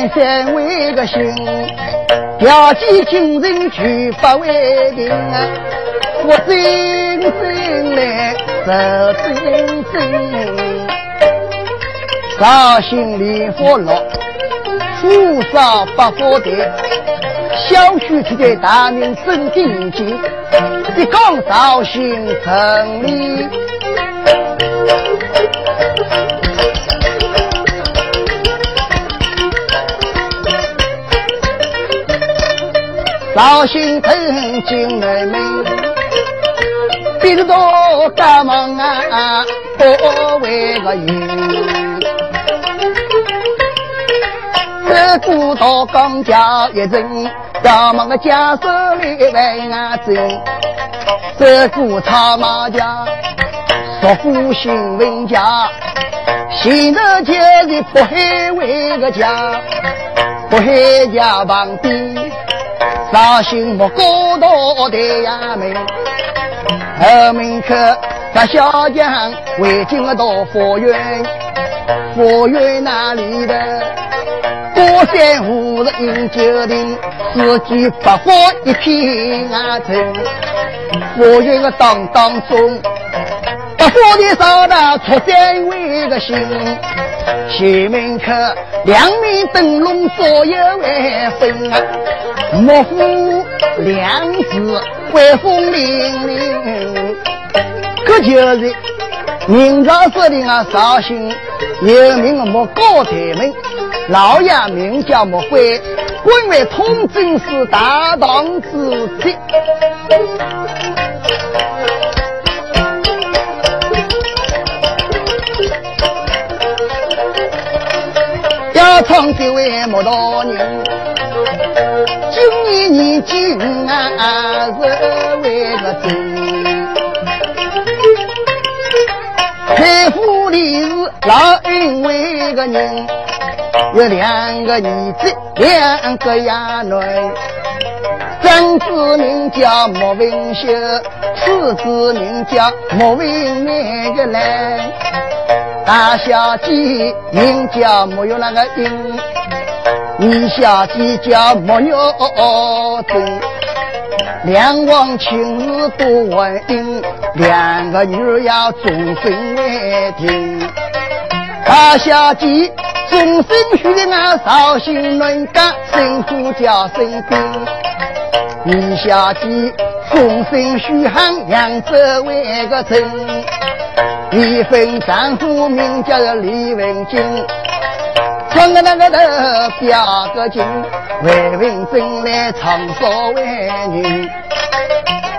三三为个心，要见金人绝不为定啊，我真真来走真真，绍兴莲花落，富少百花台。小区区的大名真顶级，一讲绍兴城里，绍兴城进人民，比如多干忙啊，多为个赢。这古道刚家一人。大忙个家手里为俺走，这股草马家，说富新闻家，现在今日不海为个家，不海家旁边，绍兴木高道的衙门，后门口那小将围进了到佛院，佛院那里的高山湖的饮酒亭。四季百花一片啊春，我有个当当中，百花的少那出三位个心。前门口两面灯笼左右为分啊，莫负两字威风凛凛。可就是明朝设定啊，绍兴有名的莫高台门，老爷名叫莫辉。官为通政司大堂之职，要唱这位莫大人，今年年纪啊是为个真，开府里是老恩为个人。有两个儿子，两个丫囡，长子名叫莫文秀，次子名叫莫文美个来，大小姐名叫莫有那个英，二小姐叫莫玉珍，两王亲事多闻音，两个女儿要终身为定，大小姐。终身许俺绍兴人家，辛苦叫身兵。二小姐终身许喊扬州为个真。一分丈夫名叫李文金，唱个那个的表个情，为文真来唱所为女。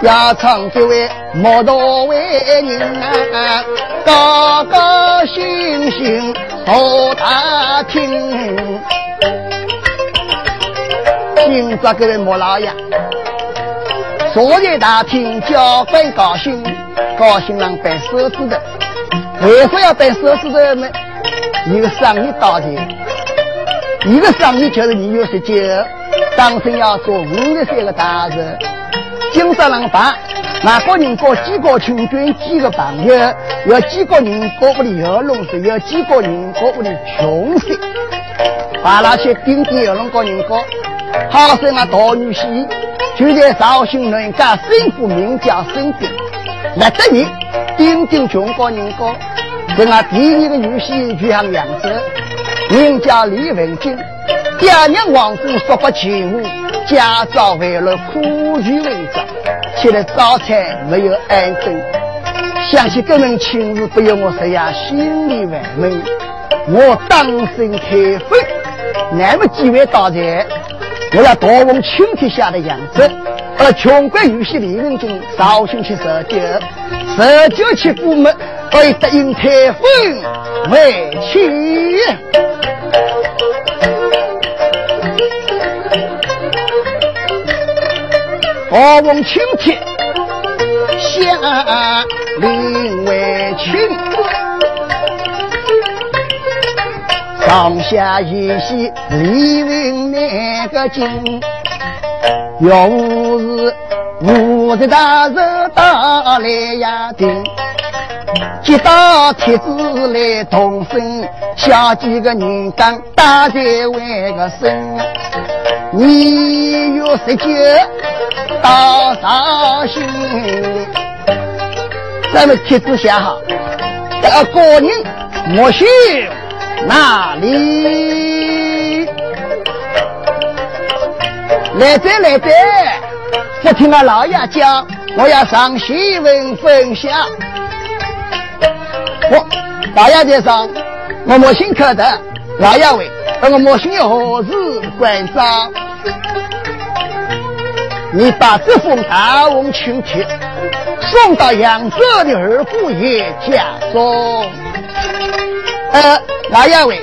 要唱这位莫道为人啊，高高兴兴坐大厅。今朝各位莫老爷坐在大厅，交关高兴，高兴让办手指的。为何要办手指的呢？一个生意到前，一个生意就是你有十九，当真要做五十岁的大事。今朝人办，哪个人过几个亲眷，几个朋友，有几个人过屋里有龙水，有几个人过屋里穷死。把那些顶顶有龙个人过，好生啊大女婿，就在绍兴人家生父名叫孙兵，那得你顶顶穷过人过，跟俺第一个女婿就像扬州，名叫李文金，爹娘亡故说不清。家早为了苦聚为早，现在早餐没有安顿，想起这门亲事，不由我这样心里烦闷。我当身开封，那么几位大人，我要大奉青天下的样子。而穷国有些李文金绍兴去设酒，设酒去过门，为答应开封为妻。我问青天下林为亲，上下一系李云那个金，要是武则大人打来呀听，接到帖子来动身，下几个人刚大在为个身，你有十九到上心，咱们帖子写好，这个人莫修哪里？来者来者，我听俺老爷讲，我要上新闻分享。我老爷在上，我莫姓可得，老爷问，我莫姓有何事关照？你把这封大红请帖送到扬州的二姑爷家中。呃，老爷问，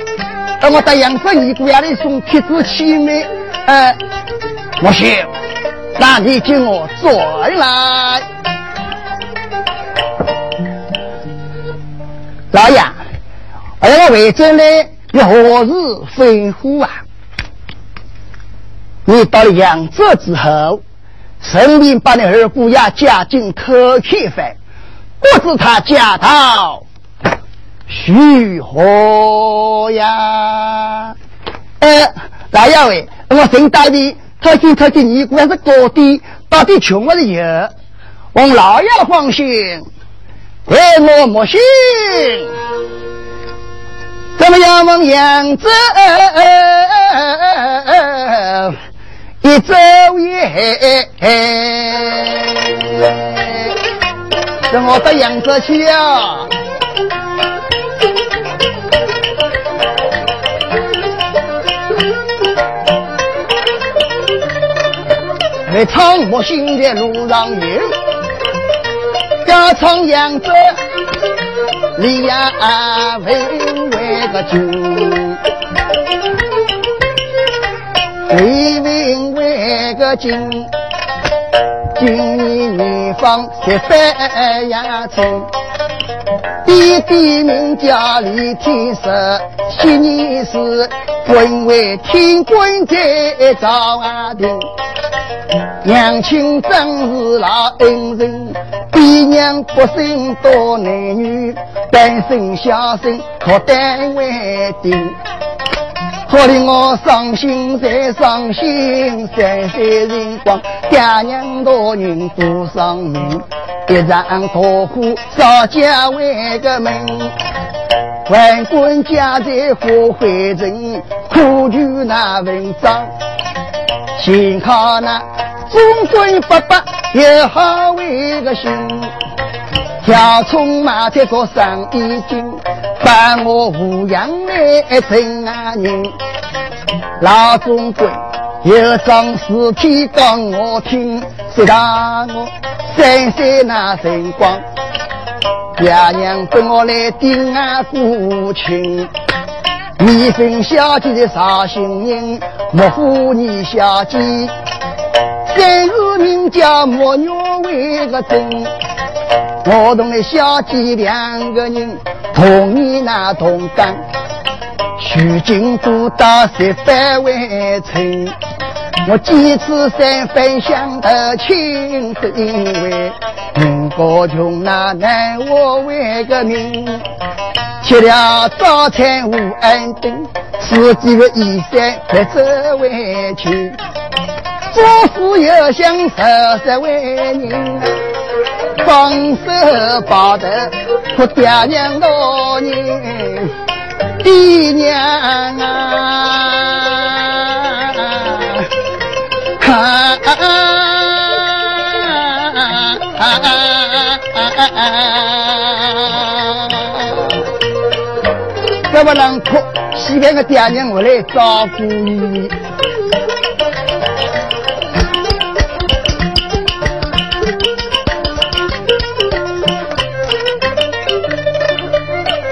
我到扬州二姑爷里送帖子去没？呃。我行，那你给我转来。老爷，而我为这呢，有何日吩咐啊？你到了扬州之后，顺便把你二姑爷嫁进可开饭，不知他嫁到徐何呀？呃，老爷喂，我正大的。他今他今你果然是高低，到底穷还是有？望老爷放心，为我莫信。怎么样？望扬州一走也，等我到扬州去啊！在苍漠新的路上有，家常扬州，李亚文为个君，李文为个君，今方十八呀春，弟弟名叫李天石，昔年是官为天官在赵廷。娘亲真是老恩人，爹娘不生多男女，单身小生靠单位定。好令我伤心再伤心，三岁辰光爹娘大人不上命，一场大火烧家为个门，万贯家财化灰尘，苦求那文章，幸好那。忠君爸爸也好为个心，挑葱马菜做生意经，把我抚养来真啊人。老总管有桩事体讲我听，说让我三岁那辰光，爹娘跟我来定啊父亲，你分小姐的绍兴人，莫负你小姐。三日名叫莫鸟为个真，我同那小姐两个人同年那同干，徐金都到十八为村，我几次三番想得清，是因为民国穷那难我为个命，吃了早餐无安定，吃几个衣衫再走回去。做事要想实实为人，双手抱得可爹娘老人，爹娘啊，怎么能哭？西边个爹娘我来照顾你。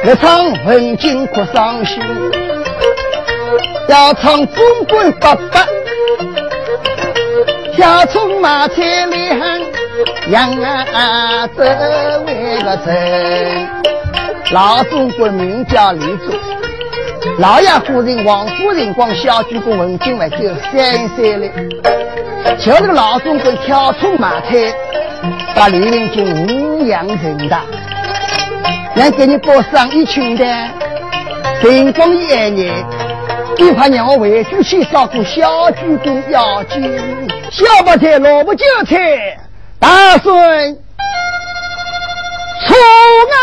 一场文经哭伤心，要唱中国爸爸，小葱马菜两杨啊走为个真。老中国名叫李祖，老爷夫人王夫人光小举过文经外就三岁了，就这个老总管跳出马车，把李文金五羊人的，能给你包上一群的，成功一年，你怕让我回去去照顾小舅公要紧，小白菜萝卜韭菜，大孙出啊！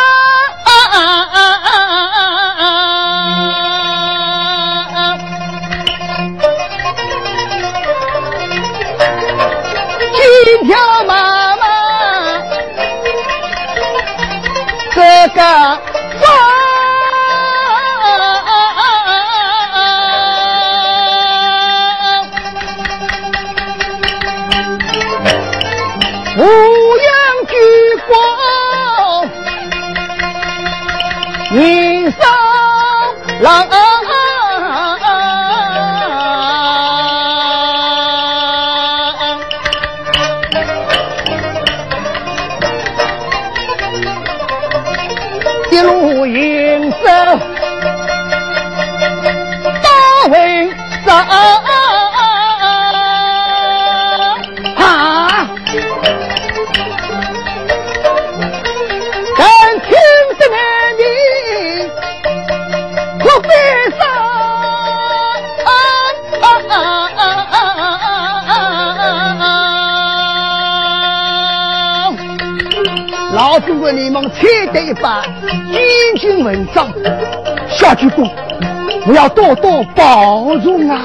浪。得一把，英俊文章，小鞠躬，我要多多保重啊！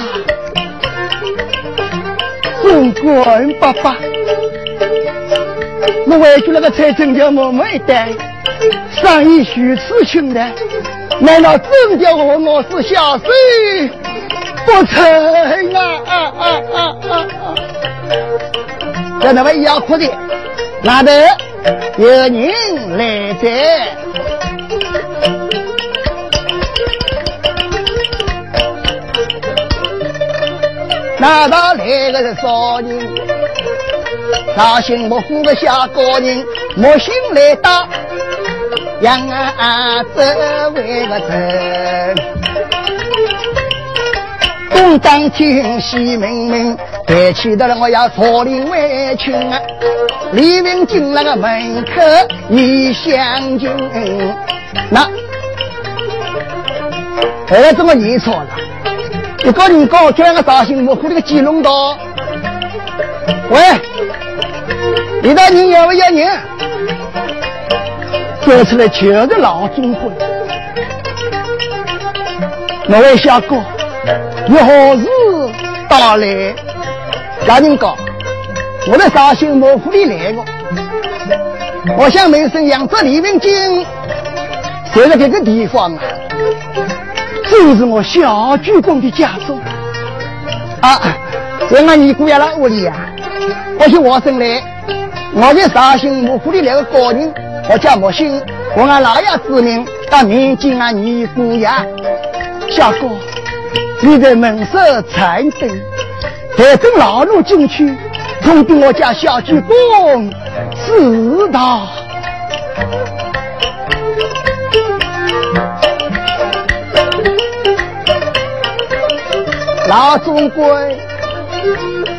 总管爸爸，我回去那个财政叫默默一单，生意如此穷的，难道真叫我我是小三不成啊？啊啊啊啊啊！在那边要哭的，哪得？有人来在，那道来个是少人？绍兴木府的小高人，莫心来到，杨啊走为个人，东当听西明明。抬起的了，我要坐领围裙啊！李明进那个门口一相敬，那儿子我念错了，一个人讲叫个大兴模糊这个鸡笼道，喂，你到人要不要人？走出来就是老总管，那位小哥，有好事到来。老人讲，我在绍兴莫府里来过，我想门生养着李文金，就在这个地方啊，就是我小鞠公的家中啊。我俺尼姑爷那屋里呀，我是我生来，我在绍兴莫府里来个高人，我叫莫兴，我俺老爷之名，到面见俺尼姑爷。小哥，你在门首参灯。带着老奴进去，通禀我家小鞠公知道。老总官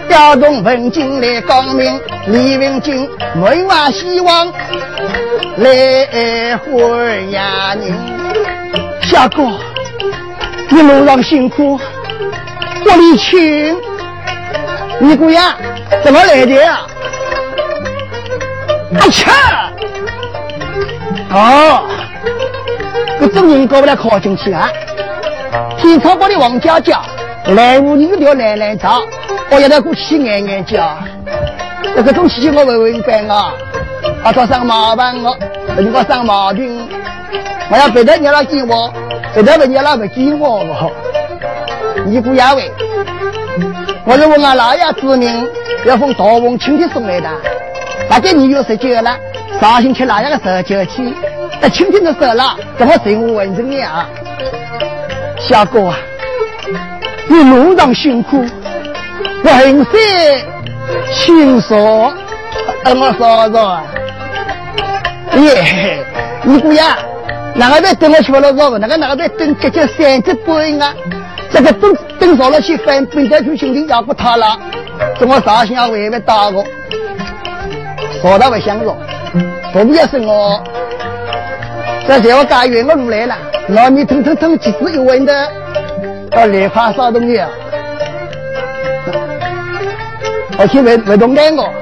调动文警来告明，李文静门外希望来欢迎你。小哥，一路上辛苦，我里请。你姑娘怎么来的呀？阿切！哦，这众人搞不来靠进去啊！天朝国的王家家来无女条来来找，我要他过去挨挨叫。这个东西我问问办啊，啊，找上麻烦我，人家上毛病，我要别的你老给我，别的你老不见我我，你姑娘喂。我是问俺老爷之命，要奉大王亲戚送来的。大概你有十九了，绍兴去老爷的十九去，那亲戚都走了，怎么任务完成了？小哥啊，你路上辛苦，浑身轻松，等我说说。耶，你姑爷，哪个在等我去了说？哪个哪个在等？姐姐三级半啊！这个等等少了些分，本在就心里要不他了。怎么绍兴要外面打我？说到不相容，不也是我？这叫我家园我入来了，老米腾腾腾，几子一问的，到莲花啥东西啊？我去为为动单我，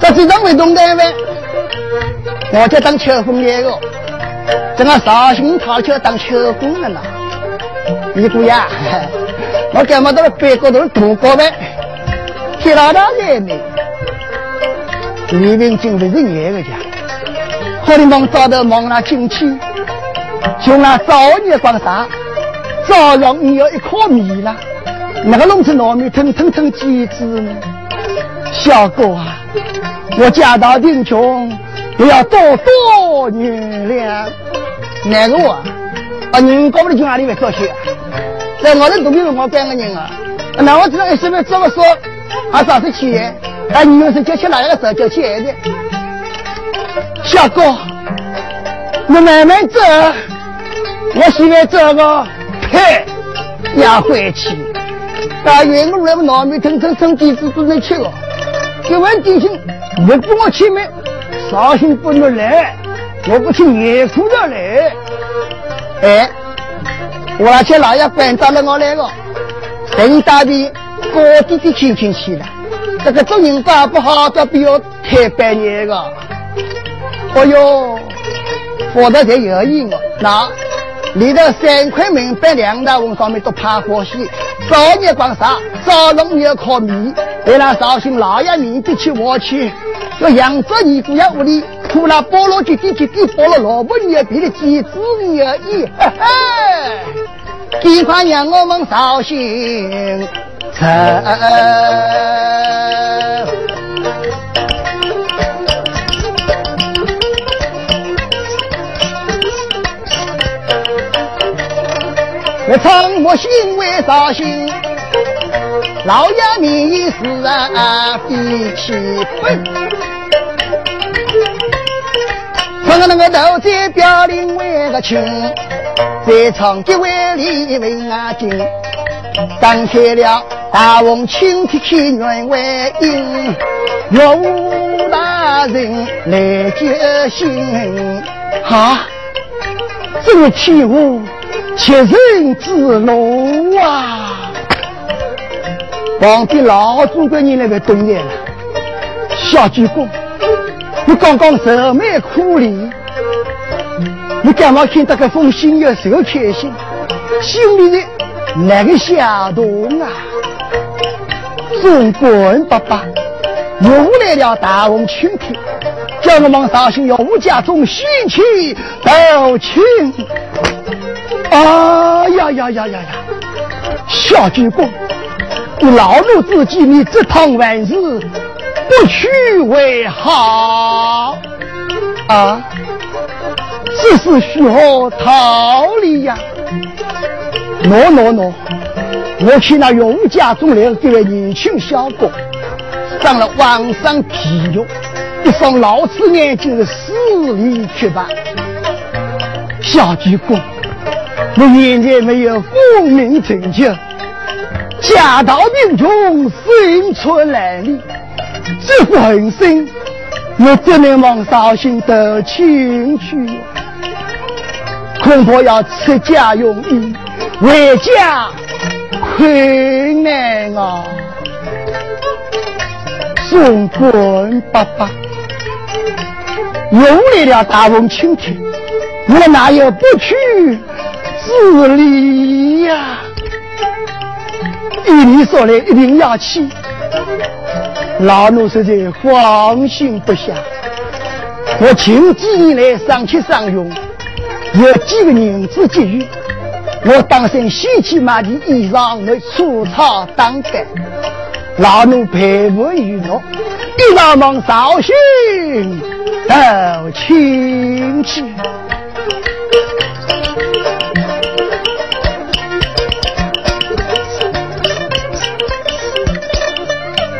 这这张为动单呗，我就当秋风来个，这个绍兴他就当秋风了呐。你姑呀，我干嘛到了北国头度过呗？去哪哪来呢？黎明进不是你个家，好的忙早的忙那进去，就那早年光啥，早上你要一颗米了。那个弄成糯米腾腾腾几子呢？小哥啊，我家道贫穷，你要多多原谅。哪个啊？啊，人搞不的去哪里来做去？在我的肚皮上我干个人啊！那我知道一时没这么说，还啥子钱？啊，你们是叫去哪个走叫去来的？小哥，你慢慢走，我现在走个，呸，要回去。大元我来不糯米腾腾腾几子都能吃了，一碗点心不给我去买，绍兴不能来，我不去野苦的来。哎，我那去老爷搬到了我来了，陈大弟哥弟弟亲亲去了，这个做人家不好，这比我太半年个。哎呦，活得才有意哦，那里头三块门板两大文上面都怕欢喜。早年光啥，早农要靠米，为了绍兴老爷面的去我去，要扬州尼姑爷屋里，苦了菠萝几滴几滴，菠萝萝卜也比的几子也一，嘿嘿，几块让我们绍兴。成。我唱我心为绍兴，老爷面是啊比气愤。唱个那个斗嘴表里为个情，再唱几位里为啊金。张开了大红青天开元为英，岳武大人来接信。哈，这个天武。七人之怒啊！皇帝老祖国你那个懂眼了，小鞠躬，你刚刚愁眉苦脸，你干嘛看到个封信要受开心？心里的那个小动啊？中国人爸爸又来了大红春天，叫我们绍兴要五家中喜气到亲。啊呀呀呀呀呀！小鞠躬，你老奴自己，你这趟完事不去为好啊！只是需要逃离呀！喏喏喏，我去那永家中来这位年轻小哥，上了网上皮肉，一双老刺眼睛是死里去吧？小鞠躬。我现在没有功名成就，家道贫穷，生存难离，这副狠心，我只能往绍兴投亲去，恐怕要出家用医，回家困难啊！宋官爸爸，用来了大风晴天，我哪有不去？自理呀！依你说来，一定要去。老奴实在放心不下。我近几年来上去上用，有几个银子给予，我当身洗去买件衣裳来粗糙当干。老奴陪伴于侬，一上忙绍兴到亲戚。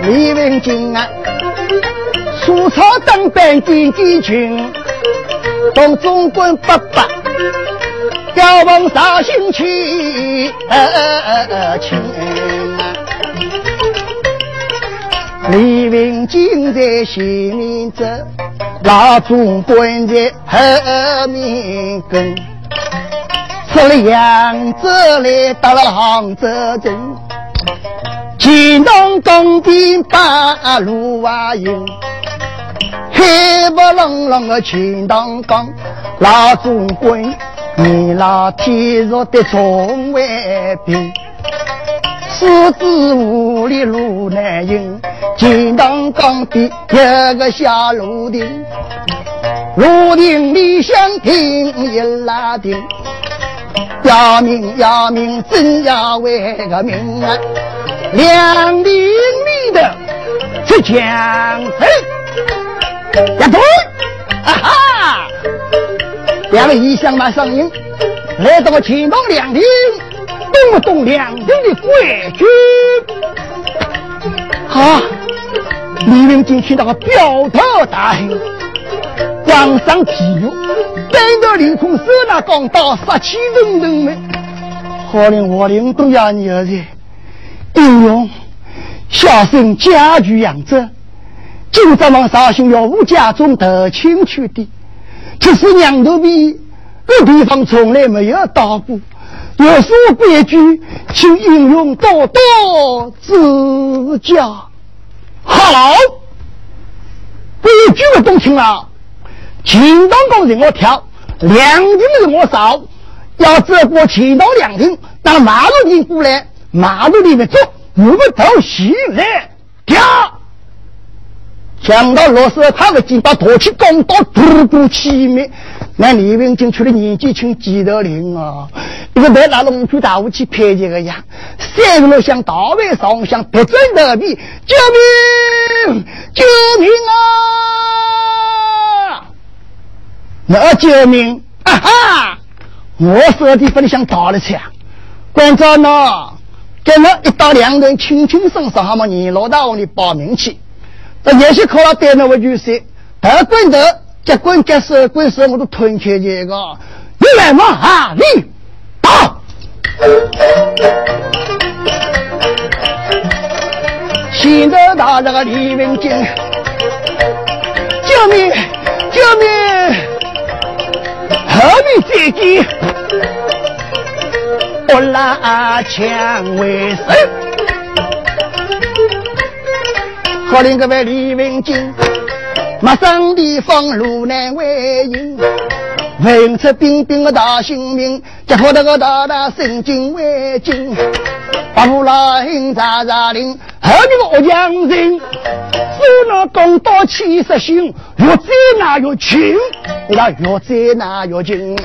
李文金啊，粗草当班点点群，同中国伯伯要往绍兴去，亲啊！李文金在前面走，老总管在后面跟。出了扬州来到了杭州城，乾隆宫边八路瓦营，黑不隆隆的乾隆宫，老总管你老天若的众卫兵。狮子屋里路难行，金堂岗的一个小路亭，路亭里想听一拉丁，要命要命真要为个命啊！两亭里的出枪声，呀对，啊哈，两个异响马上应，来到了乾隆两亭。懂不懂两京的规矩？好，你们进去那个表头大，皇上批阅，等到凌空手拿钢刀杀气腾腾的，好令我领东亚女儿子英勇，小生家具养着，就在往绍兴要武家中得亲去的，这是娘头比那地方从来没有到过。有所规矩，请英勇多多指教。好，规矩我懂听了。秦东宫人我挑，两亭人我扫。要走过秦东两亭，到马路里过来，马路里面走，我们都行来跳。想到罗斯他的金把夺起钢刀，突突起灭。那李文进去的年纪轻，几多龄啊？一个白拿龙珠大武器拍这个呀，三个人像大卫上像不争得比，救命！救命啊！那救命！啊哈！我手里不能像打了枪，关照呢，给我一刀两断，轻轻松松，好嘛？你老大王的报名去，这也是靠了对那位女婿，得棍头。结棍结手棍手，我都吞开一个。你来嘛啊！你打！现在打这个李文金，救命！救命！何必再见？我拉枪为生，好令各位李文金。陌生地方路难为迎，问出兵兵的大姓名，结果那个大大神经为惊。八路老营扎扎领，后面个恶将人，手拿钢刀气势行，越战那越轻，那越战那越轻。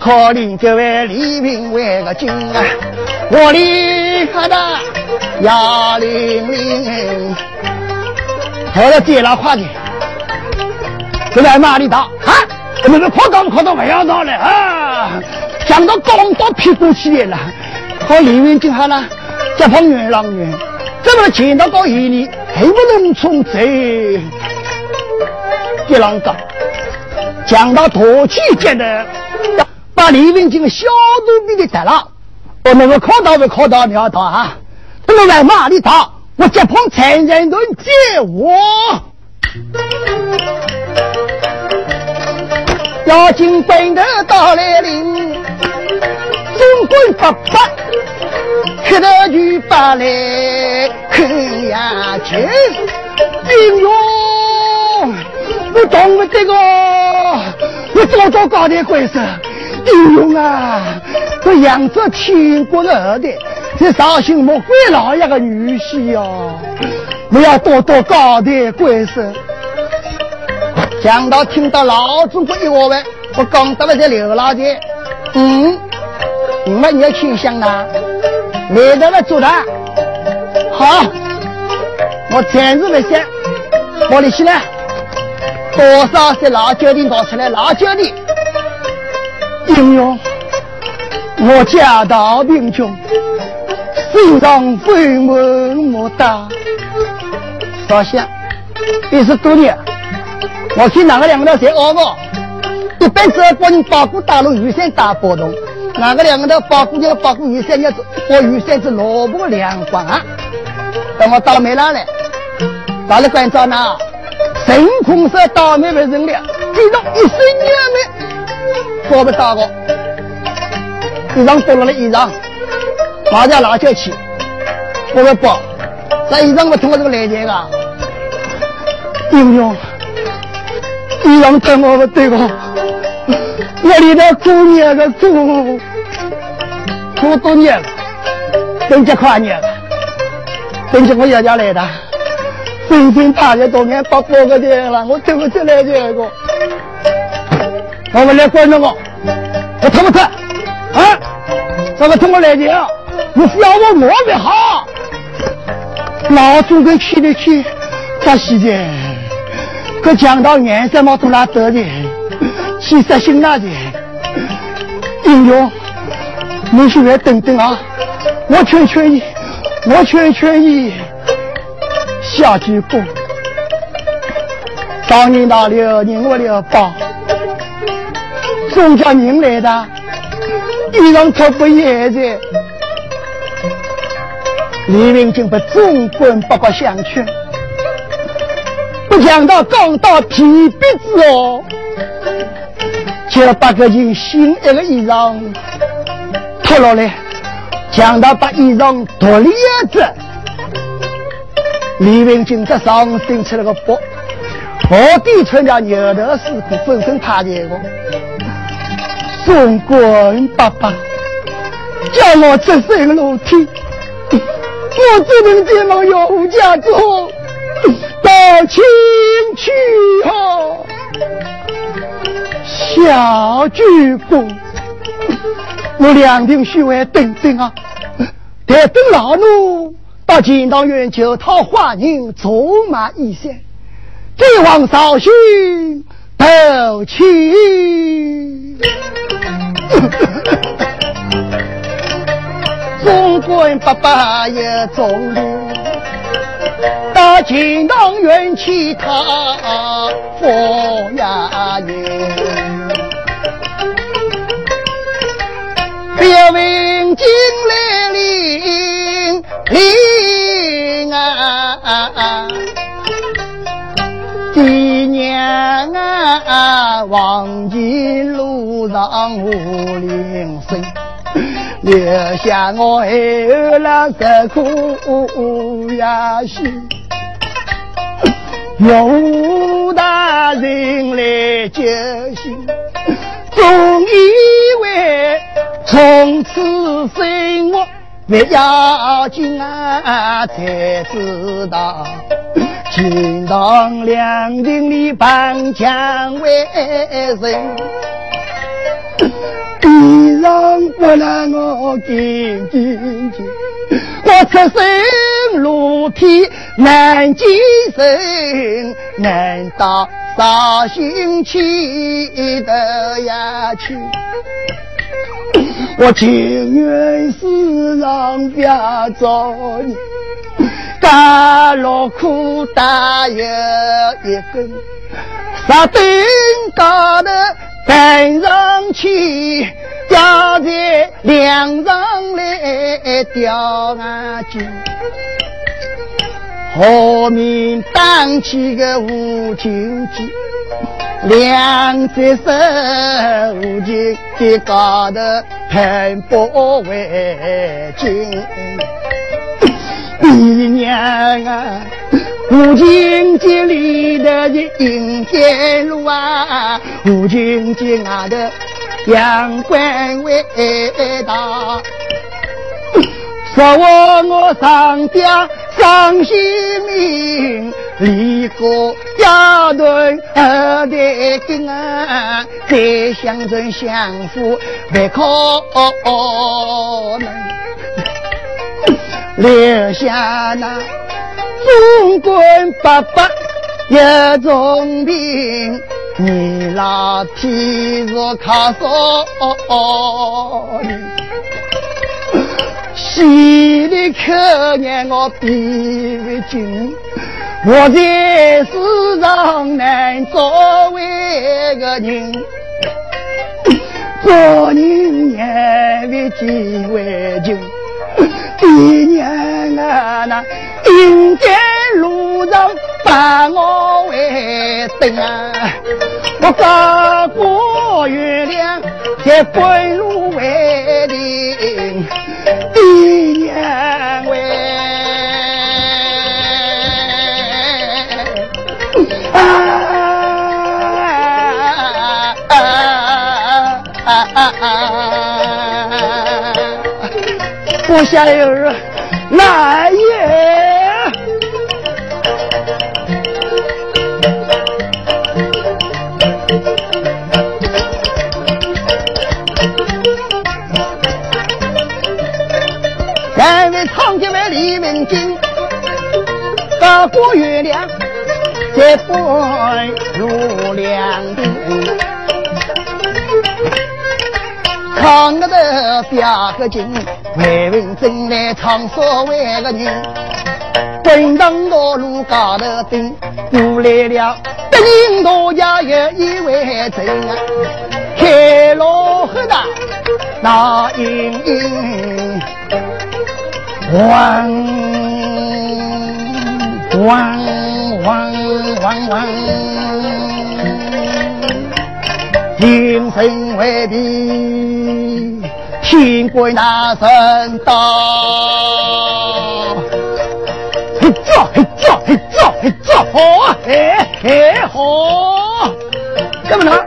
可令这位李平为个精啊，我厉害的幺零零，好了，接了快点。就在哪里打啊？那个跑高跑到不要到了啊！想到钢刀劈过起来了，和李云进好了，这碰元朗元，怎么见到高一里还不能从这一浪高，讲到土气间的，把李云进小肚皮给逮了。我那个靠到不靠到你要打啊？那么在哪里打？我接碰残忍顿接我。要进本头到来临，总管不发，磕头就发来看呀亲，英勇，我懂不这个，我早早搞点官司，英勇啊！我扬州天国的后代，是绍兴莫鬼老爷的女婿哟，我要多多搞点官司。想到听到老祖国一话完，我刚到了这刘老姐，嗯，你们要去向呢？来到了做的，好，我暂时不想，我里去了，多少是辣椒的拿出来，辣椒的，英勇，我家道贫穷，身上分文莫大，少想，一十多年。我去哪个两个头在熬过？一般只要帮人保护大陆雨伞大波动，哪个两个头保护要保护雨伞，要是保雨伞是萝卜两光啊！等我到了没来了，大了关照呢，神空色倒霉为人了，这种一生年没做不到的，衣裳脱了衣裳，马上拿就去，我说不，这衣裳我通过这个来钱啊，英雄，衣裳穿我不对个，我里头过年的过，过多年了，等这跨年了，等这我爷爷来的。真正大爷多年把包个的了，我对不起来这个。我们来观众我，我疼不疼？啊？怎么通过来的？你非要我摸的好？老祖跟去的去，咋洗的？可讲到颜色嘛，从哪得的？气色心那的？英雄，你是来等等啊！我劝劝你，我劝劝你。下句功，当年那里人我了帮，宋家人来的，衣裳脱不也的。李明经被总管八卦相劝，讲到刚到提鼻子哦，就把个人新一个衣裳脱落来，讲到把衣裳脱了子。李文金在上生出了个福，我弟村家牛头师傅本身他的个，宋官爸爸叫我直升楼梯，我只能这么有家之后到亲去哈，小鞠躬，我两定虚伪等等啊，得等老奴。到金堂院就讨花人，走马一线，再往绍兴投亲。总管 爸爸也中路，大金堂院去讨花人，别问进来领。灵啊，爹娘啊，忘记路上无铃声，留下我儿郎十苦呀心，用大人来救心，总以为从此生活。不要紧啊，才知道金堂两厅里帮墙为人，地上不让我紧紧紧，我出生露体难见人，难道绍兴去得呀去？我情愿世上别找你，甘劳苦担有一根，杀灯高头登上去，吊在梁上来吊眼睛，后面当起个无情鸡。两只手无情的高头攀波为巾，爹娘啊，无情节里头的阴间路啊，无情节外头阳关为大，说我我上吊伤心命。离过家团二代根啊，再相成相扶不可能，留下那总管爸爸一种病，你老天是靠说心里可怜我比不进。我在世上难作为个人，做人也为几为情。爹娘啊，那阴间路上把我为等啊！我高过月亮，也归路为邻，爹娘喂！啊啊啊啊啊！不下有来也。高过月亮，再不如两鬓。看我的表个情，为文正来唱所谓个人。滚当道路高头顶，过来了德人大家有一位真啊，开老河的那英英，王。汪汪汪汪，精神为地，天归那神道。嘿走嘿走嘿走嘿走，好啊，嘿嘿好。怎么了？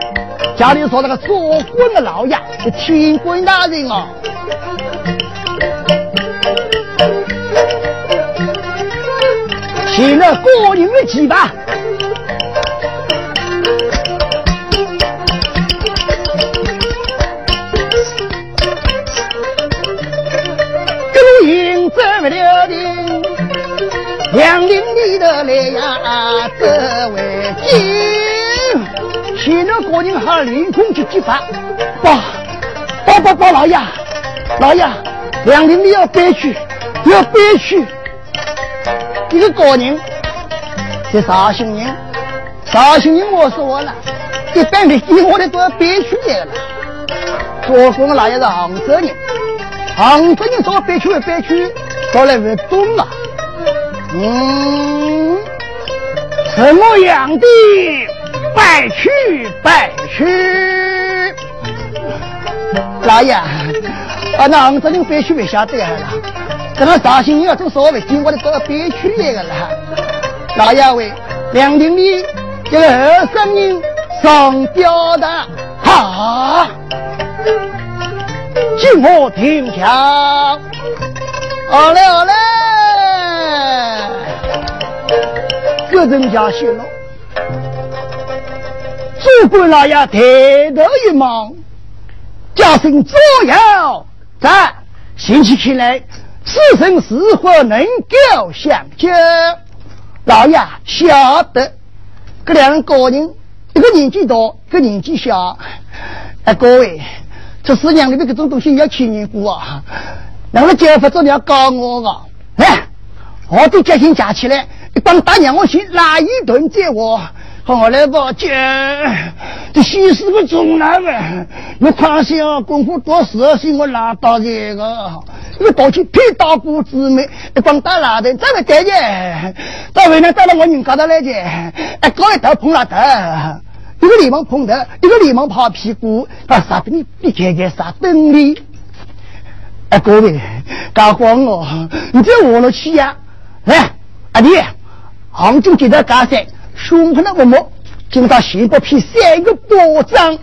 家里说那个做官的老爷，天归大人啊。请了过年的祭吧。两林里的来呀，这为敬。请了过年还凌空去祭法，报报报报老爷，老爷，两林里要憋屈，要憋屈。一个高人，这绍兴人，绍兴人我说了，一般的给我的都要憋屈来了。做工的老爷是杭州人，杭州人做憋屈憋屈，到来不懂啊。嗯，什么样的拜屈拜屈？老爷，啊，那杭州人憋屈不晓得了。这个绍兴人要做所谓经过的都要憋屈来个了。老爷为梁廷里这个二声人上吊的，好，听我听讲，好嘞好嘞，个人家谢了。主官老爷抬头一望，叫声左右在，兴起起来。此生是否能够相救？老爷晓得，这两个人，一个年纪大，一个年纪小。哎，各位，这世娘里面这种东西要亲人过啊！两个结婚做你要告我啊！来，我都决心加起来，一帮大娘我去拉一顿接我。好来吧，姐，这西施个中男呗，你放心啊，功夫多事情我拉到这个。你到去骗大姑姊妹，一帮大拉的，再来带去，到为呢带到我人家头来去，哎，搞一头碰了头，一个连忙碰头，一个连忙拍屁股，把啥子你别看看啥灯里，哎，各位，搞慌哦，你这我了去呀，来，阿弟，杭州街道高山。胸口那个膜，经到西北皮三个包装，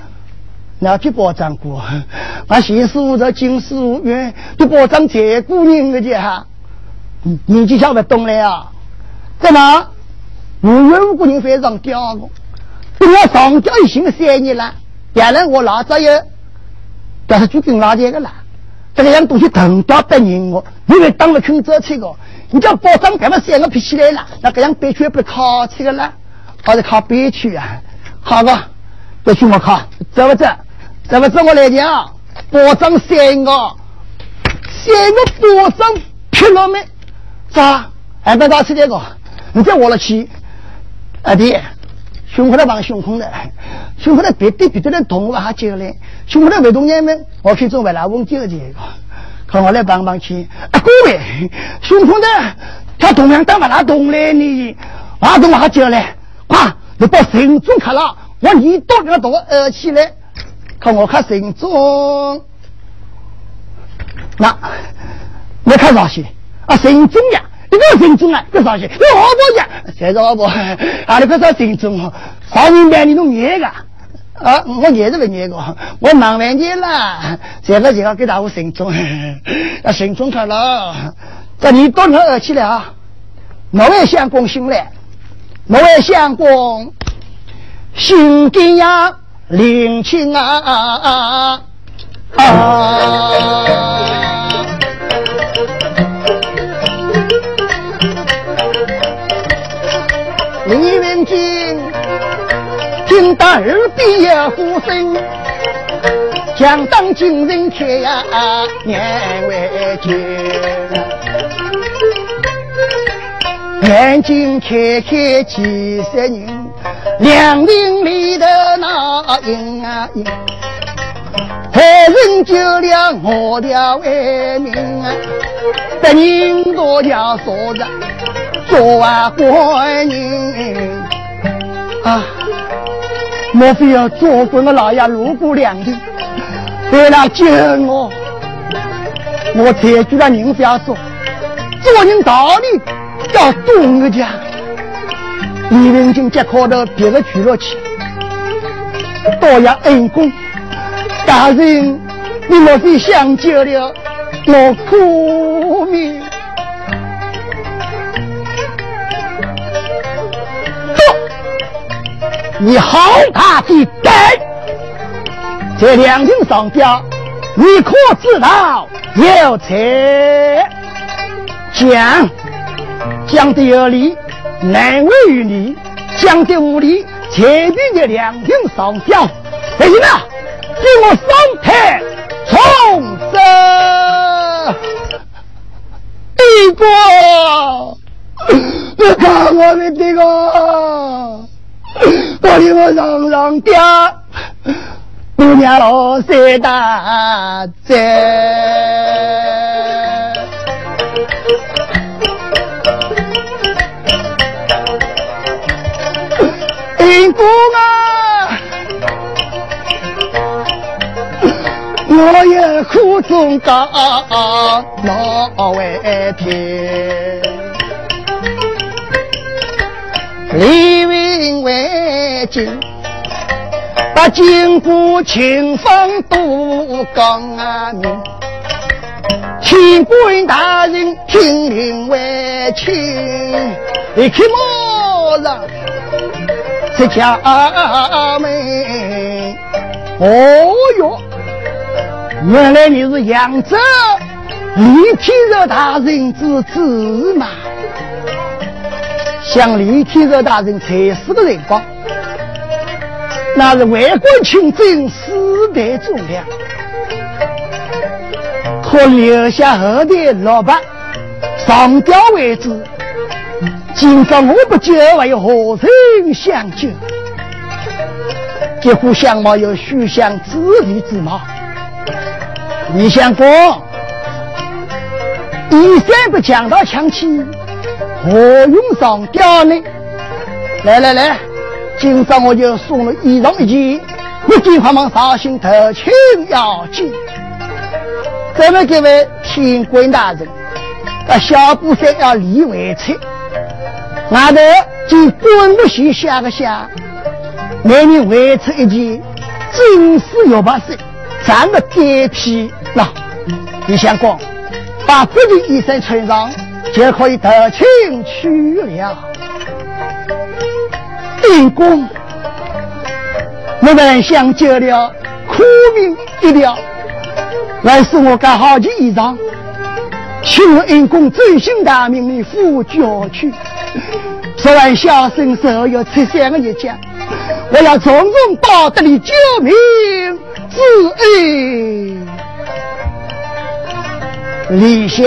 那批包装过，把新师傅在金师傅院都包装这姑娘的家，年纪小不懂了呀？怎么？五月五姑娘非常吊我，我上吊已经三年了，原来我老早有，但是就跟老姐个了，这个样东西等到不人我，因为当了空这个，你叫包装干嘛三个皮起来了？那个样背去不是靠车个了？还是靠憋屈啊！好个，憋屈我靠，怎么着？怎么着？我来讲，保障三个，三个保障劈了没？咋？还没到吃这个？你再挖了去？阿弟，胸口的帮胸口的，胸口的别的别的人动我还接嘞，胸口的没动你们，我去做外劳工就这个，我来帮帮去。啊，各位，胸口的他同样当外劳动嘞你。把东马叫来，快，你把神钟开了，我你到那多二起来，看我看神钟，那，你看啥些？啊，神钟呀，你个神钟啊，这啥些？你好不呀？谁说不？啊，你快说神钟哦，上明白你弄捏个。啊，我也是不念过，我忙完你了，这个就要给大伙神钟，啊，神钟开了，这你到那儿去了啊？我也相公醒来？我也相公心肝呀，灵清啊啊！李文金听得耳边有呼声，想当金人开呀难为情。眼睛开开几十人，两林里的那英啊英，害人救了我的为民啊！百人多叫说着做啊官人啊！莫非要做官的老爷路过两地，为了救我，我才居然人家说做人道理。要懂个家，李文金接靠到别个去了去，多谢恩公，大人，你莫非想救了我苦命？你好大的胆，在两斤上吊，你可知道有才讲？讲的有理，难为于你；讲的无理，前边的两顶上吊。不行了，给我上台重生！帝国，你看我的帝国，我令我上上吊，姑娘老三大寨。民工啊，我也苦中甘难为天。李云为君，把金箍清风渡江明。请官大人听令为亲，你去马上。这家门，哦哟，原来你是扬州李天寿大人之子嘛？将李天寿大人才死的辰光，那是外国清军世代忠良，可留下后代老八上吊为止。今朝我不救，还有何人相救？这副相貌有虚相之力之貌。你想过，一三不讲到枪气，何用上吊呢？来来来，今朝我就送了衣裳一件，你金花忙绍兴头请要紧。咱们各位天官大人，啊，小布衫要立为菜。外头就滚不息下个下，男人外出一件金丝玉白衫，咱们改皮那，你想光把这件衣裳穿上，就可以得清去了。电工，我们想救了苦命一条，来送我盖好件衣裳，请恩公遵行大命令，付交去。说完，小声说：“要吃三个日家，我要从中报得你救命之恩。”李相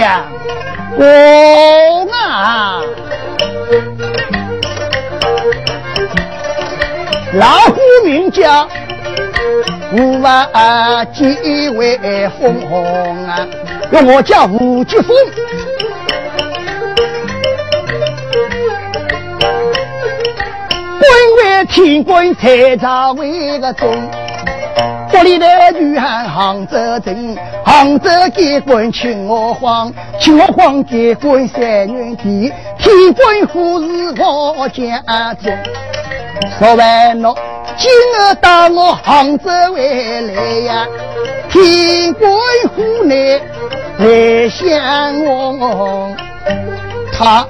公啊，老虎名叫五万几位凤凰啊，我叫吴吉峰。天官才朝为个中。国里的女汉杭州镇，杭州监官请我皇，请我皇监官三元帝，天官府是我家中。说完了，今儿到我杭州回来呀，天官府内来相望。他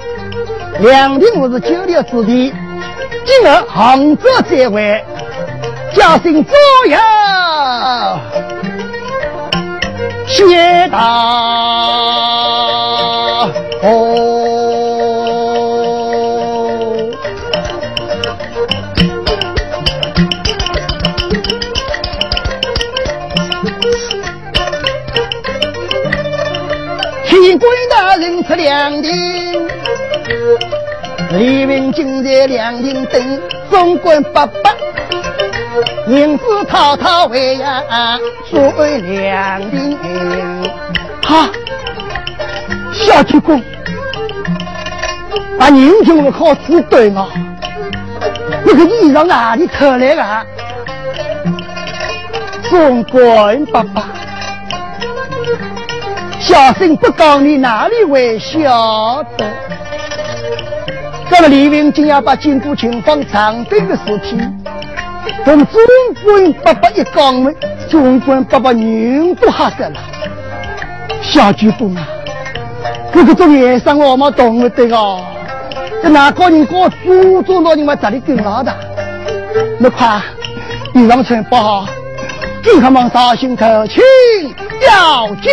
两亭我是酒店之地，今儿杭州再会，家信早呀，谢大哦。天官大人出两亭。李文今在两亭等，总管伯伯，银子滔滔回呀，作为两亭。哈，小主公，把人情我好知对吗？那个衣裳哪里偷来的？总管伯伯，小生不告你哪里会晓得？这个李文今要把金部情况长兵的事体，同总管爸爸一讲呢，总管爸爸人都吓死了。小主公啊，哥哥做野生我们懂不得哦。这哪个人给我租住了你们这里跟老的？那快衣裳穿不好，给他们杀心头，请要紧。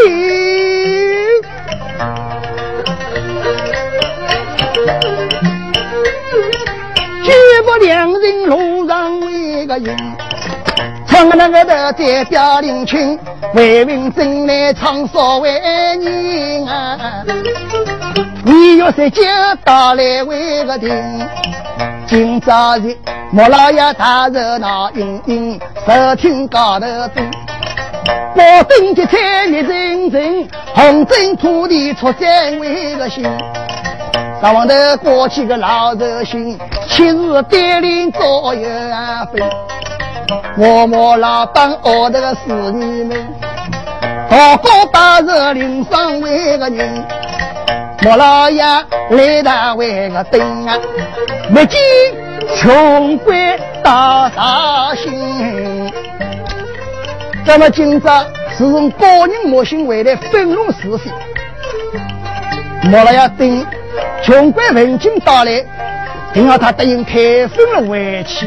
两人路上为个人，唱那个的代表领群，为民真来唱所为人啊！你要是接到来为个听，今朝日莫老爷大热闹盈盈，收听高头灯，保证吉彩热人人，红尘土地出三为个心。大王头过去个老寿星，七日带领左右飞。我莫老板熬得个是你们，高高大热领上位个人，莫老爷来大为个灯啊，没见穷鬼大杀心。咱们今朝是从高人莫心回来分论是非，莫老爷等。穷鬼闻金到来，定要他答应开封了回去。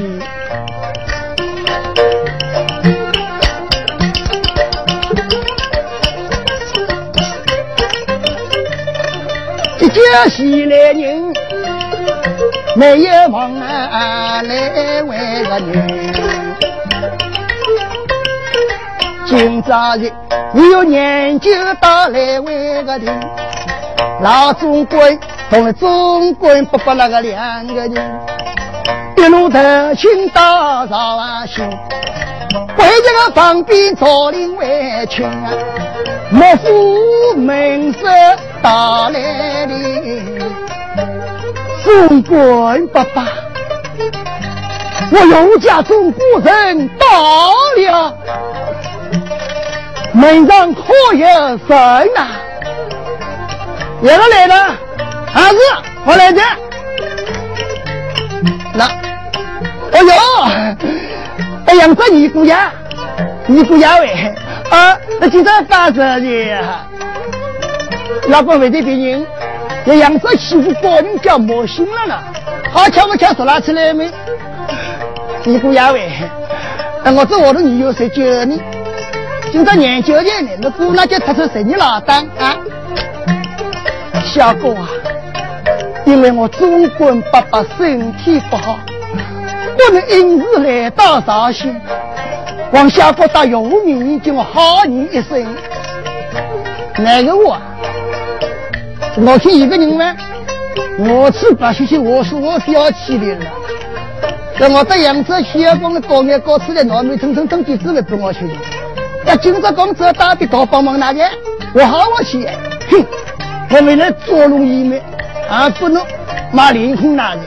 一家喜来人，没有忙啊来为个女。今朝日你有年酒到来为个的，老总同了总管不把那个两个人，一路头请到朝啊行，为这个旁边朝廷为亲啊，莫负门色打来的。总管爸爸，我永家中国人到了，门上可有人呐？来了来了。儿子，我来着。那，哎呦，哎呀，这尼姑爷，尼姑爷喂，啊，那今朝发生的，老公为的别人，这杨子媳妇高人叫莫心了呢，好巧不巧说拉出来没？尼姑爷喂，那我这我的女友谁救你？今朝年九年呢，那姑那就他是谁你老当啊？小哥啊！因为我总管爸爸身体不好，不能因此来到绍兴。王小哥打有名叫我好人一生。哪个我？我听一个人吗？我去白学习，我说我要去的了。在我在扬州学工的高业高出来，脑门蹭蹭登记资来不我去的。那今朝工作打的多帮忙哪个？我好我去。哼，我为了捉弄你们。啊，不能骂灵魂那人，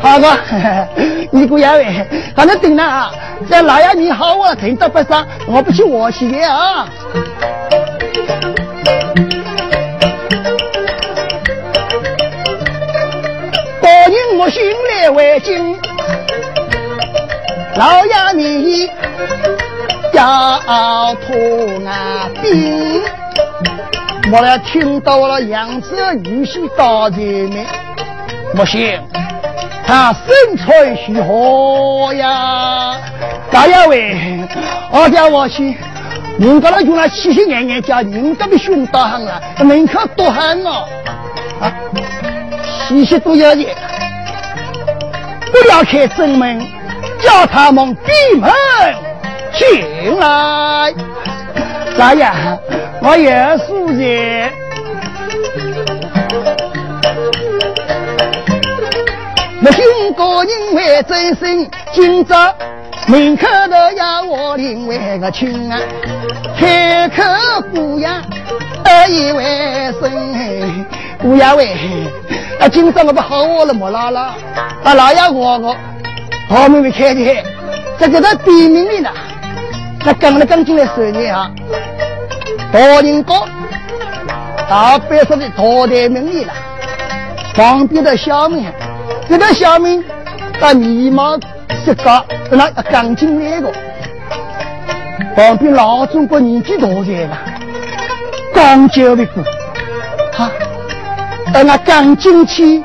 好个，你姑爷喂，反正等了啊，这老爷你好我听到不上，我不去我去的啊。多年没心来为敬，老爷你要托俺兵。我来听到了杨子玉溪大前面，莫信他身材如何呀？大爷喂，我叫我去，人家那用那七七年年叫人家的胸大汉啊，门口多汉啊，啊，七七都要紧，不要开正门，叫他们闭门进来，老爷。我有素人，我听个人为真心，今朝门口的要我另外个亲啊，开口姑爷得意为生，姑爷喂，啊今朝我不好我了莫拉拉，啊老爷我我，好妹妹开的，这个在地名里呢，那刚来刚进来十年啊。大人高，大白说的头戴名利了。旁边的小民，这个小民把泥毛石膏那钢筋那个。旁边老中国年纪大些了，刚教的过，哈，而那钢筋器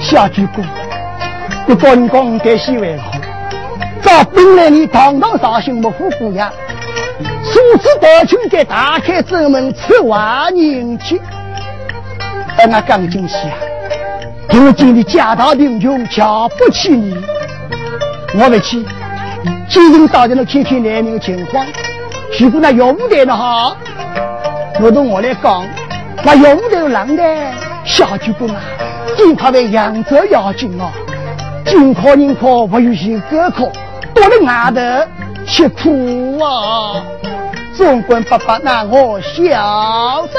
下句过，你高人讲该洗为好，本来你堂堂绍兴莫夫姑娘。数次到群给打开正门吃万人去，而那刚进去啊，如今的家大贫穷，瞧不起你。我不去，今天到这了看看男人的情况。如果那岳武台的好，我同我来讲，那岳武台有狼的小主公啊，今他为扬州要紧哦，金科银科不有些高科，多了外头吃苦啊。总管爸爸，那我晓得。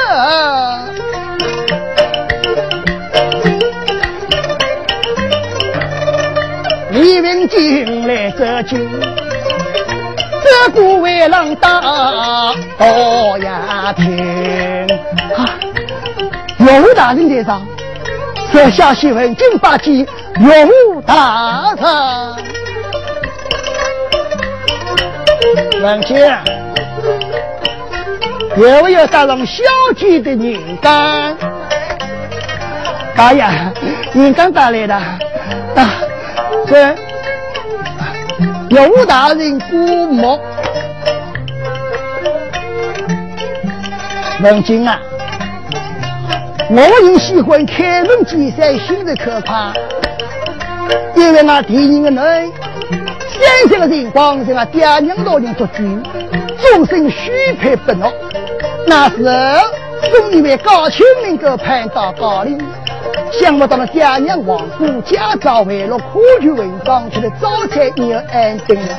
李文进来这军，这股为郎打多呀听。啊，岳武大人在上，这下新闻金八级岳武大人，文进。又要带上小姐的人干，大爷，人干带来的？啊，这有大人鼓膜，文静啊，我也喜欢开门见山，心直可怕，因为那第一个人，三十个人光是我爹娘老人做主，终身许配不落。那时候，总以为高俅能够攀到高岭，想不到那爹娘亡故，家早为了科举文章，去了早餐也要安定了。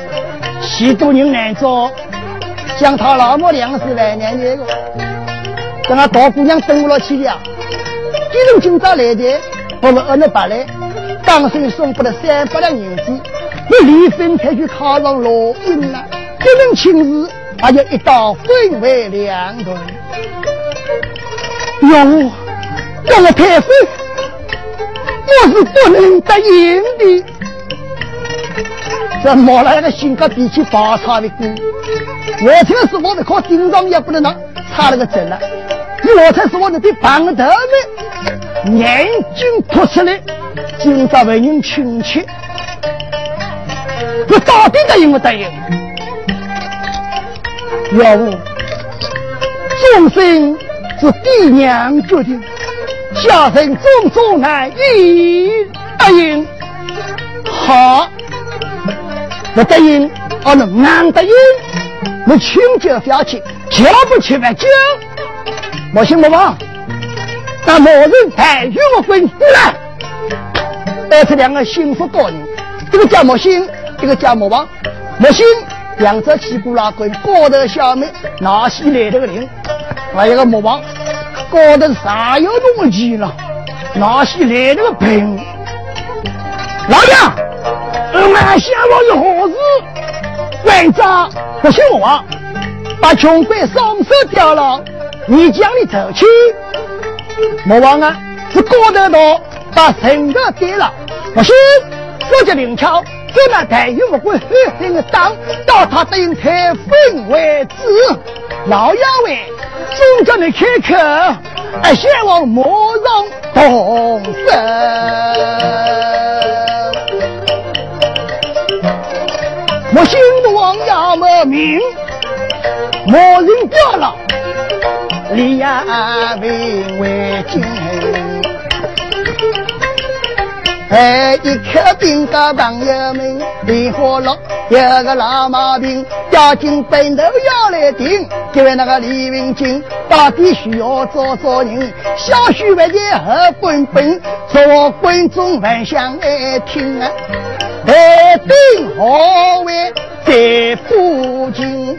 许多人难做，像他老母两是万年那个，等那大姑娘等不了去了，今日今朝来的，我们二那八来，当时送不了三百两银子，我离婚才去考上罗英了，这门亲事。他就一刀分为两段。哟，这个太妃，我是不能答应的。这毛来个性格脾气暴躁的姑，我听是我的靠顶上也不能拿，差了个针了。我才是我的的棒头呢，眼睛凸出来，今朝为人亲切，我到底答应不答应？要务，众生是爹娘决定，下生种种难一答应。好，不答应，我能难答应。我请教小气，瞧不起万金，莫信莫忘。那某人太岳分过来，儿子两个幸福高人，这个叫莫信，一个叫莫忘，莫信。两只起鼓拉棍，高头下面拿起来这个人，还有个木王，高头啥有东西了？拿起来这个瓶，老杨，俺想我是何事？院长不信我，把穷鬼双手掉了，你将你走去。莫忘啊，是高头刀把人头跌了。不信，我叫灵巧，这那太有不会狠狠的打，到他等台分为止。老杨喂，总叫你开口，哎，希望莫让动手。莫心不忘要么命，莫人掉了，李亚为为金。哎，一颗兵的朋友们，李火龙有个老毛病，要进本头要来定。各位那个李云金，到底需要做做人？小许为的何本本，做观众还想爱听啊？来定何为在附近？